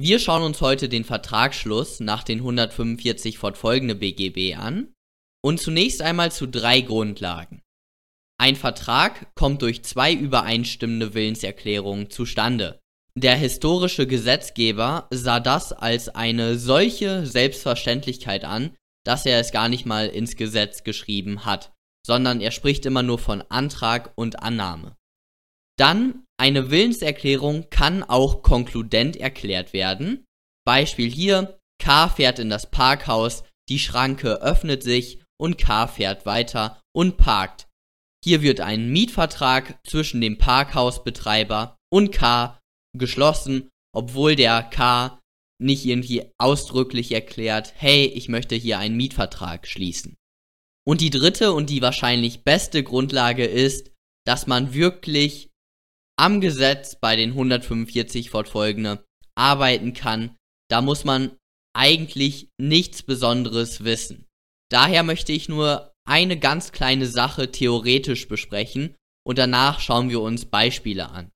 Wir schauen uns heute den Vertragsschluss nach den 145 fortfolgende BGB an und zunächst einmal zu drei Grundlagen. Ein Vertrag kommt durch zwei übereinstimmende Willenserklärungen zustande. Der historische Gesetzgeber sah das als eine solche Selbstverständlichkeit an, dass er es gar nicht mal ins Gesetz geschrieben hat, sondern er spricht immer nur von Antrag und Annahme. Dann eine Willenserklärung kann auch konkludent erklärt werden. Beispiel hier, K fährt in das Parkhaus, die Schranke öffnet sich und K fährt weiter und parkt. Hier wird ein Mietvertrag zwischen dem Parkhausbetreiber und K geschlossen, obwohl der K nicht irgendwie ausdrücklich erklärt, hey, ich möchte hier einen Mietvertrag schließen. Und die dritte und die wahrscheinlich beste Grundlage ist, dass man wirklich am Gesetz bei den 145 fortfolgende arbeiten kann. Da muss man eigentlich nichts Besonderes wissen. Daher möchte ich nur eine ganz kleine Sache theoretisch besprechen und danach schauen wir uns Beispiele an.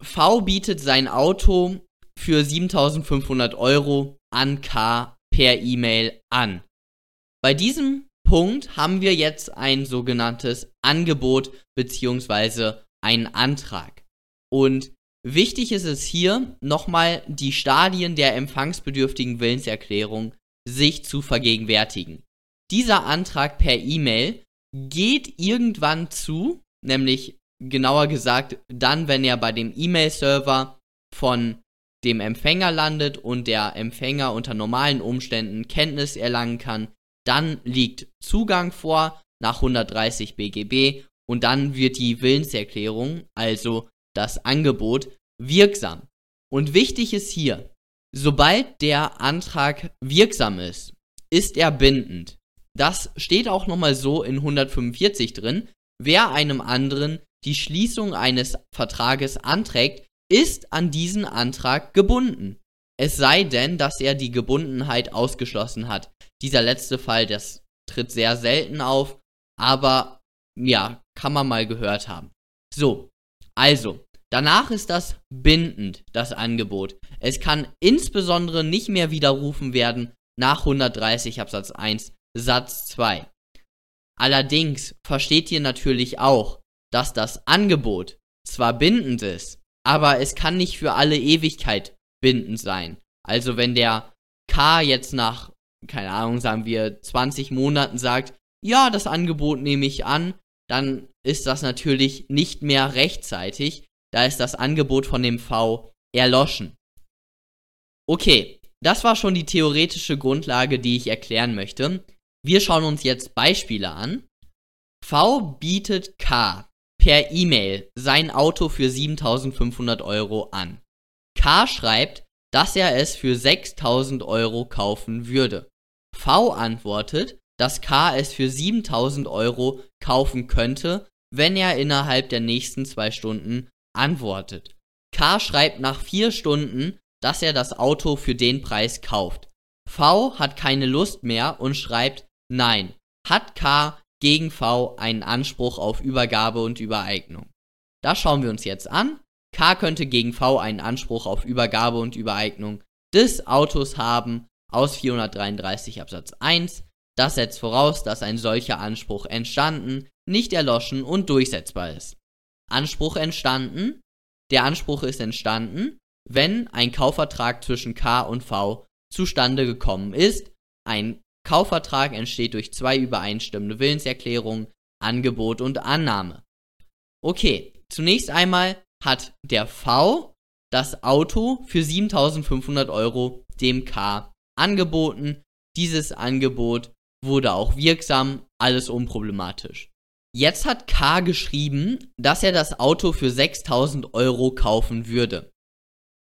V bietet sein Auto für 7500 Euro an K per E-Mail an. Bei diesem Punkt haben wir jetzt ein sogenanntes Angebot beziehungsweise einen Antrag. Und wichtig ist es hier nochmal die Stadien der empfangsbedürftigen Willenserklärung sich zu vergegenwärtigen. Dieser Antrag per E-Mail geht irgendwann zu, nämlich genauer gesagt dann, wenn er bei dem E-Mail-Server von dem Empfänger landet und der Empfänger unter normalen Umständen Kenntnis erlangen kann, dann liegt Zugang vor nach 130 BGB und dann wird die Willenserklärung, also das Angebot, wirksam. Und wichtig ist hier, sobald der Antrag wirksam ist, ist er bindend. Das steht auch nochmal so in 145 drin. Wer einem anderen die Schließung eines Vertrages anträgt, ist an diesen Antrag gebunden. Es sei denn, dass er die Gebundenheit ausgeschlossen hat. Dieser letzte Fall, das tritt sehr selten auf, aber ja, kann man mal gehört haben. So, also, danach ist das bindend, das Angebot. Es kann insbesondere nicht mehr widerrufen werden nach 130 Absatz 1 Satz 2. Allerdings versteht ihr natürlich auch, dass das Angebot zwar bindend ist, aber es kann nicht für alle Ewigkeit bindend sein. Also wenn der K jetzt nach, keine Ahnung, sagen wir 20 Monaten sagt, ja, das Angebot nehme ich an, dann ist das natürlich nicht mehr rechtzeitig, da ist das Angebot von dem V erloschen. Okay, das war schon die theoretische Grundlage, die ich erklären möchte. Wir schauen uns jetzt Beispiele an. V bietet K per E-Mail sein Auto für 7500 Euro an. K schreibt, dass er es für 6000 Euro kaufen würde. V antwortet, dass K es für 7000 Euro kaufen könnte, wenn er innerhalb der nächsten zwei Stunden antwortet. K schreibt nach vier Stunden, dass er das Auto für den Preis kauft. V hat keine Lust mehr und schreibt Nein. Hat K gegen V einen Anspruch auf Übergabe und Übereignung? Das schauen wir uns jetzt an. K könnte gegen V einen Anspruch auf Übergabe und Übereignung des Autos haben aus 433 Absatz 1. Das setzt voraus, dass ein solcher Anspruch entstanden, nicht erloschen und durchsetzbar ist. Anspruch entstanden. Der Anspruch ist entstanden, wenn ein Kaufvertrag zwischen K und V zustande gekommen ist. Ein Kaufvertrag entsteht durch zwei übereinstimmende Willenserklärungen, Angebot und Annahme. Okay, zunächst einmal hat der V das Auto für 7500 Euro dem K angeboten. Dieses Angebot wurde auch wirksam, alles unproblematisch. Jetzt hat K geschrieben, dass er das Auto für 6000 Euro kaufen würde.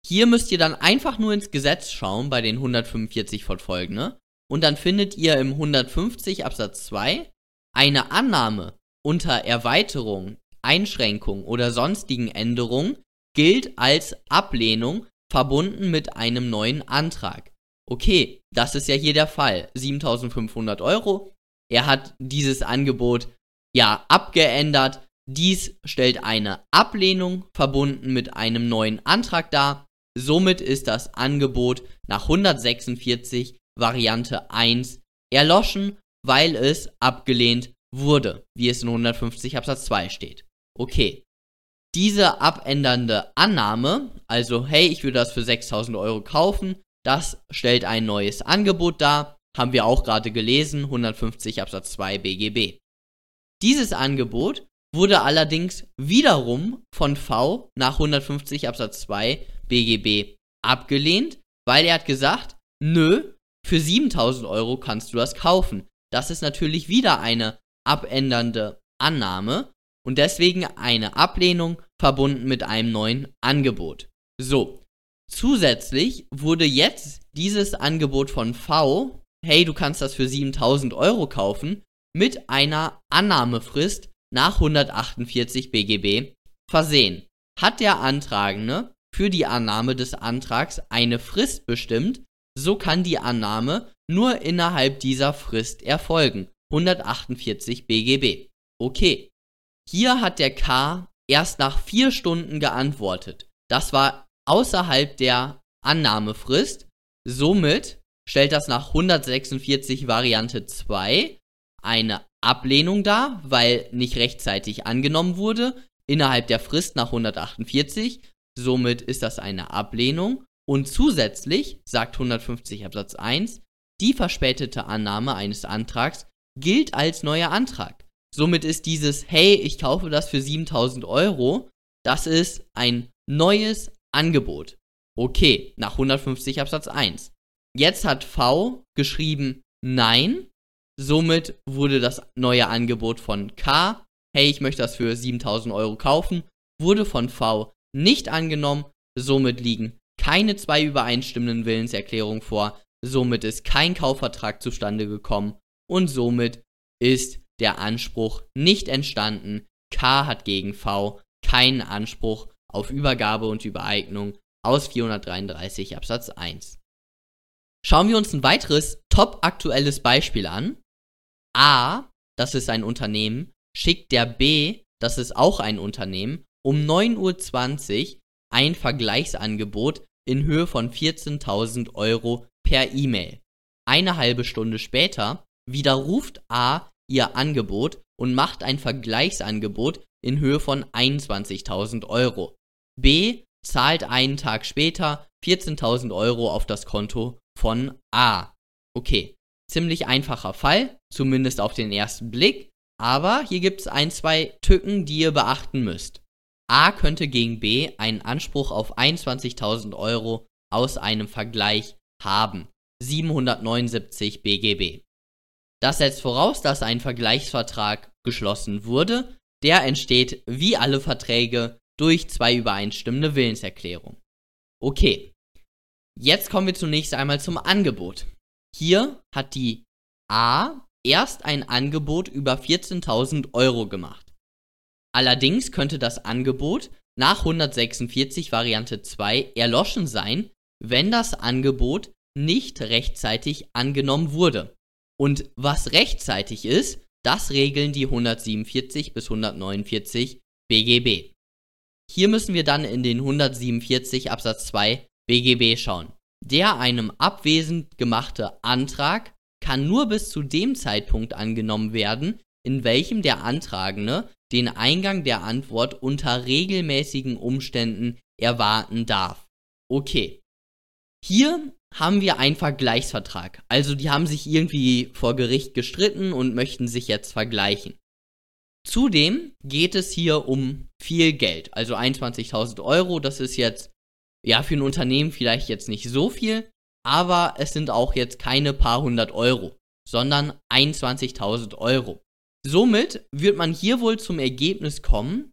Hier müsst ihr dann einfach nur ins Gesetz schauen bei den 145 fortfolgende und dann findet ihr im 150 Absatz 2 eine Annahme unter Erweiterung, Einschränkung oder sonstigen Änderungen gilt als Ablehnung verbunden mit einem neuen Antrag. Okay, das ist ja hier der Fall. 7500 Euro. Er hat dieses Angebot ja abgeändert. Dies stellt eine Ablehnung verbunden mit einem neuen Antrag dar Somit ist das Angebot nach 146 Variante 1 erloschen, weil es abgelehnt wurde, wie es in 150 Absatz 2 steht. Okay. Diese abändernde Annahme, also hey, ich würde das für 6000 Euro kaufen, das stellt ein neues Angebot dar, haben wir auch gerade gelesen, 150 Absatz 2 BGB. Dieses Angebot wurde allerdings wiederum von V nach 150 Absatz 2 BGB abgelehnt, weil er hat gesagt, nö, für 7000 Euro kannst du das kaufen. Das ist natürlich wieder eine abändernde Annahme und deswegen eine Ablehnung verbunden mit einem neuen Angebot. So, zusätzlich wurde jetzt dieses Angebot von V, hey, du kannst das für 7000 Euro kaufen, mit einer Annahmefrist nach 148 BGB versehen. Hat der Antragende für die Annahme des Antrags eine Frist bestimmt, so kann die Annahme nur innerhalb dieser Frist erfolgen. 148 BGB. Okay. Hier hat der K erst nach vier Stunden geantwortet. Das war außerhalb der Annahmefrist. Somit stellt das nach 146 Variante 2 eine Ablehnung dar, weil nicht rechtzeitig angenommen wurde, innerhalb der Frist nach 148. Somit ist das eine Ablehnung. Und zusätzlich, sagt 150 Absatz 1, die verspätete Annahme eines Antrags gilt als neuer Antrag. Somit ist dieses, hey, ich kaufe das für 7000 Euro, das ist ein neues Angebot. Okay, nach 150 Absatz 1. Jetzt hat V geschrieben, nein, somit wurde das neue Angebot von K, hey, ich möchte das für 7000 Euro kaufen, wurde von V nicht angenommen, somit liegen keine zwei übereinstimmenden Willenserklärungen vor, somit ist kein Kaufvertrag zustande gekommen und somit ist der Anspruch nicht entstanden. K hat gegen V keinen Anspruch auf Übergabe und Übereignung aus 433 Absatz 1. Schauen wir uns ein weiteres top aktuelles Beispiel an. A, das ist ein Unternehmen, schickt der B, das ist auch ein Unternehmen, um 9.20 Uhr ein Vergleichsangebot in Höhe von 14.000 Euro per E-Mail. Eine halbe Stunde später widerruft A ihr Angebot und macht ein Vergleichsangebot in Höhe von 21.000 Euro. B zahlt einen Tag später 14.000 Euro auf das Konto von A. Okay, ziemlich einfacher Fall, zumindest auf den ersten Blick, aber hier gibt es ein, zwei Tücken, die ihr beachten müsst. A könnte gegen B einen Anspruch auf 21.000 Euro aus einem Vergleich haben. 779 BGB. Das setzt voraus, dass ein Vergleichsvertrag geschlossen wurde. Der entsteht wie alle Verträge durch zwei übereinstimmende Willenserklärungen. Okay, jetzt kommen wir zunächst einmal zum Angebot. Hier hat die A erst ein Angebot über 14.000 Euro gemacht. Allerdings könnte das Angebot nach 146 Variante 2 erloschen sein, wenn das Angebot nicht rechtzeitig angenommen wurde. Und was rechtzeitig ist, das regeln die 147 bis 149 BGB. Hier müssen wir dann in den 147 Absatz 2 BGB schauen. Der einem abwesend gemachte Antrag kann nur bis zu dem Zeitpunkt angenommen werden, in welchem der Antragende den Eingang der Antwort unter regelmäßigen Umständen erwarten darf. Okay. Hier haben wir einen Vergleichsvertrag. Also die haben sich irgendwie vor Gericht gestritten und möchten sich jetzt vergleichen. Zudem geht es hier um viel Geld. Also 21.000 Euro, das ist jetzt ja für ein Unternehmen vielleicht jetzt nicht so viel, aber es sind auch jetzt keine paar hundert Euro, sondern 21.000 Euro. Somit wird man hier wohl zum Ergebnis kommen,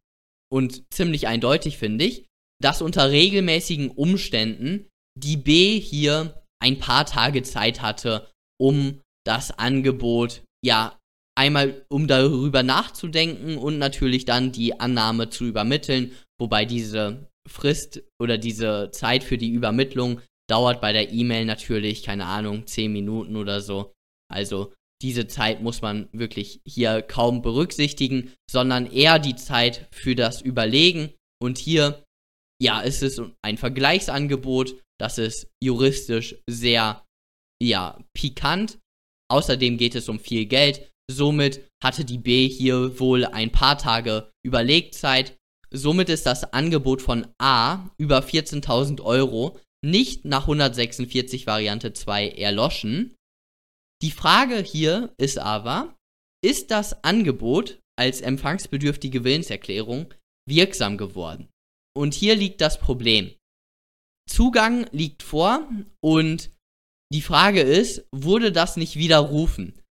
und ziemlich eindeutig finde ich, dass unter regelmäßigen Umständen die B hier ein paar Tage Zeit hatte, um das Angebot, ja, einmal um darüber nachzudenken und natürlich dann die Annahme zu übermitteln, wobei diese Frist oder diese Zeit für die Übermittlung dauert bei der E-Mail natürlich, keine Ahnung, 10 Minuten oder so. Also diese Zeit muss man wirklich hier kaum berücksichtigen, sondern eher die Zeit für das Überlegen. Und hier, ja, es ist ein Vergleichsangebot, das ist juristisch sehr, ja, pikant. Außerdem geht es um viel Geld. Somit hatte die B hier wohl ein paar Tage Überlegzeit. Somit ist das Angebot von A über 14.000 Euro nicht nach 146 Variante 2 erloschen. Die Frage hier ist aber, ist das Angebot als empfangsbedürftige Willenserklärung wirksam geworden? Und hier liegt das Problem. Zugang liegt vor und die Frage ist, wurde das nicht widerrufen?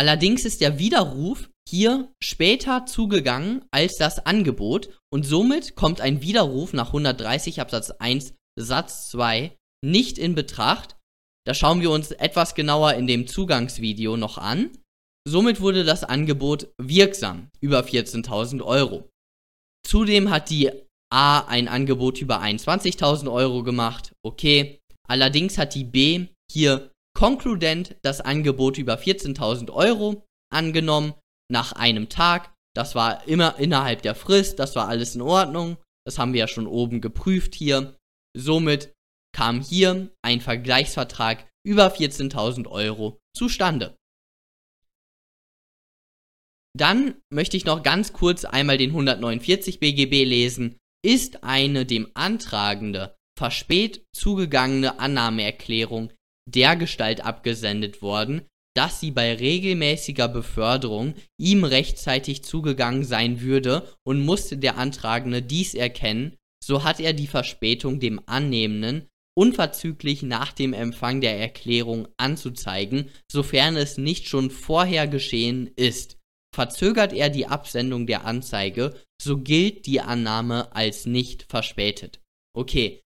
Allerdings ist der Widerruf hier später zugegangen als das Angebot und somit kommt ein Widerruf nach 130 Absatz 1 Satz 2 nicht in Betracht. Das schauen wir uns etwas genauer in dem Zugangsvideo noch an. Somit wurde das Angebot wirksam über 14.000 Euro. Zudem hat die A ein Angebot über 21.000 Euro gemacht, okay. Allerdings hat die B hier konkludent das Angebot über 14.000 Euro angenommen nach einem Tag. Das war immer innerhalb der Frist, das war alles in Ordnung. Das haben wir ja schon oben geprüft hier. Somit kam hier ein Vergleichsvertrag über 14.000 Euro zustande. Dann möchte ich noch ganz kurz einmal den 149 BGB lesen. Ist eine dem Antragende verspät zugegangene Annahmeerklärung dergestalt abgesendet worden, dass sie bei regelmäßiger Beförderung ihm rechtzeitig zugegangen sein würde und musste der Antragende dies erkennen, so hat er die Verspätung dem Annehmenden unverzüglich nach dem Empfang der Erklärung anzuzeigen, sofern es nicht schon vorher geschehen ist. Verzögert er die Absendung der Anzeige, so gilt die Annahme als nicht verspätet. Okay,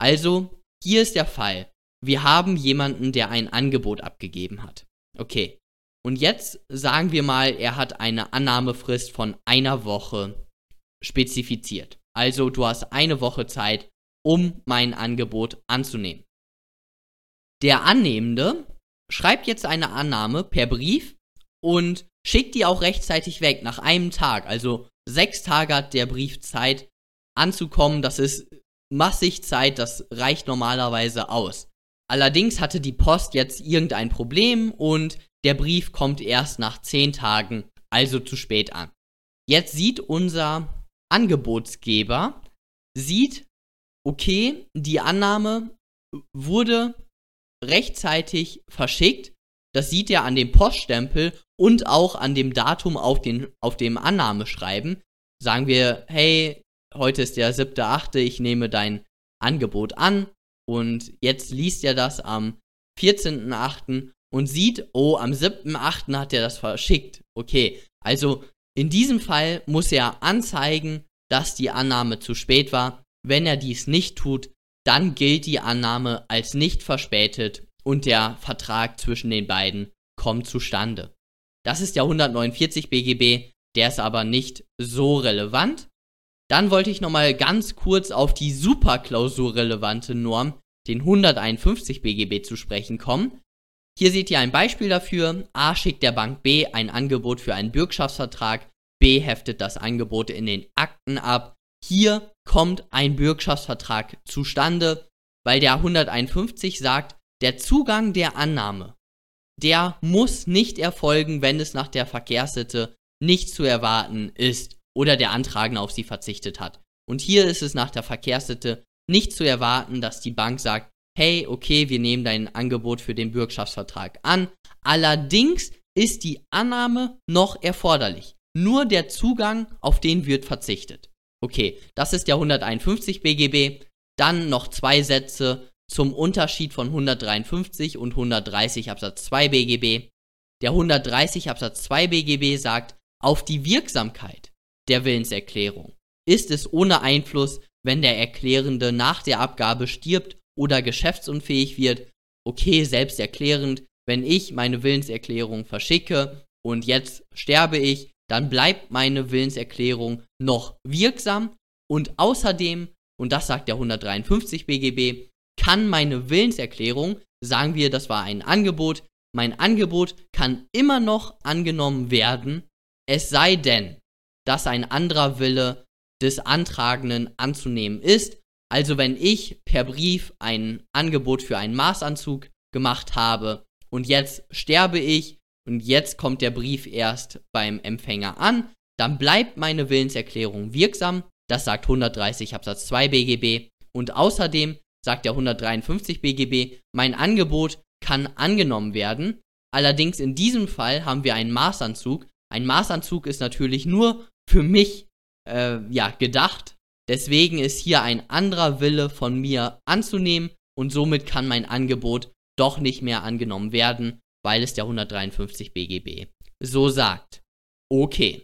also hier ist der Fall. Wir haben jemanden, der ein Angebot abgegeben hat. Okay. Und jetzt sagen wir mal, er hat eine Annahmefrist von einer Woche spezifiziert. Also du hast eine Woche Zeit, um mein Angebot anzunehmen. Der Annehmende schreibt jetzt eine Annahme per Brief und schickt die auch rechtzeitig weg, nach einem Tag. Also sechs Tage hat der Brief Zeit anzukommen. Das ist massig Zeit, das reicht normalerweise aus. Allerdings hatte die Post jetzt irgendein Problem und der Brief kommt erst nach zehn Tagen, also zu spät an. Jetzt sieht unser Angebotsgeber, sieht, okay, die Annahme wurde rechtzeitig verschickt. Das sieht er an dem Poststempel und auch an dem Datum auf, den, auf dem Annahmeschreiben. Sagen wir, hey, heute ist der 7.8., ich nehme dein Angebot an. Und jetzt liest er das am 14.8. und sieht, oh, am 7.8. hat er das verschickt. Okay, also in diesem Fall muss er anzeigen, dass die Annahme zu spät war. Wenn er dies nicht tut, dann gilt die Annahme als nicht verspätet und der Vertrag zwischen den beiden kommt zustande. Das ist der 149 BGB, der ist aber nicht so relevant. Dann wollte ich nochmal ganz kurz auf die superklausurrelevante Norm, den 151 BGB, zu sprechen kommen. Hier seht ihr ein Beispiel dafür. A schickt der Bank B ein Angebot für einen Bürgschaftsvertrag. B heftet das Angebot in den Akten ab. Hier kommt ein Bürgschaftsvertrag zustande, weil der 151 sagt, der Zugang der Annahme, der muss nicht erfolgen, wenn es nach der Verkehrssitte nicht zu erwarten ist oder der Antragende auf sie verzichtet hat. Und hier ist es nach der Verkehrssitte nicht zu erwarten, dass die Bank sagt, hey, okay, wir nehmen dein Angebot für den Bürgschaftsvertrag an. Allerdings ist die Annahme noch erforderlich. Nur der Zugang, auf den wird verzichtet. Okay, das ist der 151 BGB. Dann noch zwei Sätze zum Unterschied von 153 und 130 Absatz 2 BGB. Der 130 Absatz 2 BGB sagt, auf die Wirksamkeit der Willenserklärung. Ist es ohne Einfluss, wenn der Erklärende nach der Abgabe stirbt oder geschäftsunfähig wird. Okay, selbsterklärend, wenn ich meine Willenserklärung verschicke und jetzt sterbe ich, dann bleibt meine Willenserklärung noch wirksam. Und außerdem, und das sagt der 153 BGB, kann meine Willenserklärung, sagen wir, das war ein Angebot, mein Angebot kann immer noch angenommen werden, es sei denn, dass ein anderer Wille des Antragenden anzunehmen ist. Also wenn ich per Brief ein Angebot für einen Maßanzug gemacht habe und jetzt sterbe ich und jetzt kommt der Brief erst beim Empfänger an, dann bleibt meine Willenserklärung wirksam. Das sagt 130 Absatz 2 BGB. Und außerdem sagt der 153 BGB, mein Angebot kann angenommen werden. Allerdings in diesem Fall haben wir einen Maßanzug. Ein Maßanzug ist natürlich nur für mich äh, ja, gedacht. Deswegen ist hier ein anderer Wille von mir anzunehmen und somit kann mein Angebot doch nicht mehr angenommen werden, weil es der 153 BGB so sagt. Okay.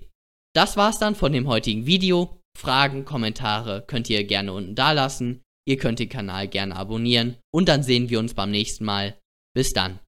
Das war's dann von dem heutigen Video. Fragen, Kommentare könnt ihr gerne unten da lassen. Ihr könnt den Kanal gerne abonnieren und dann sehen wir uns beim nächsten Mal. Bis dann.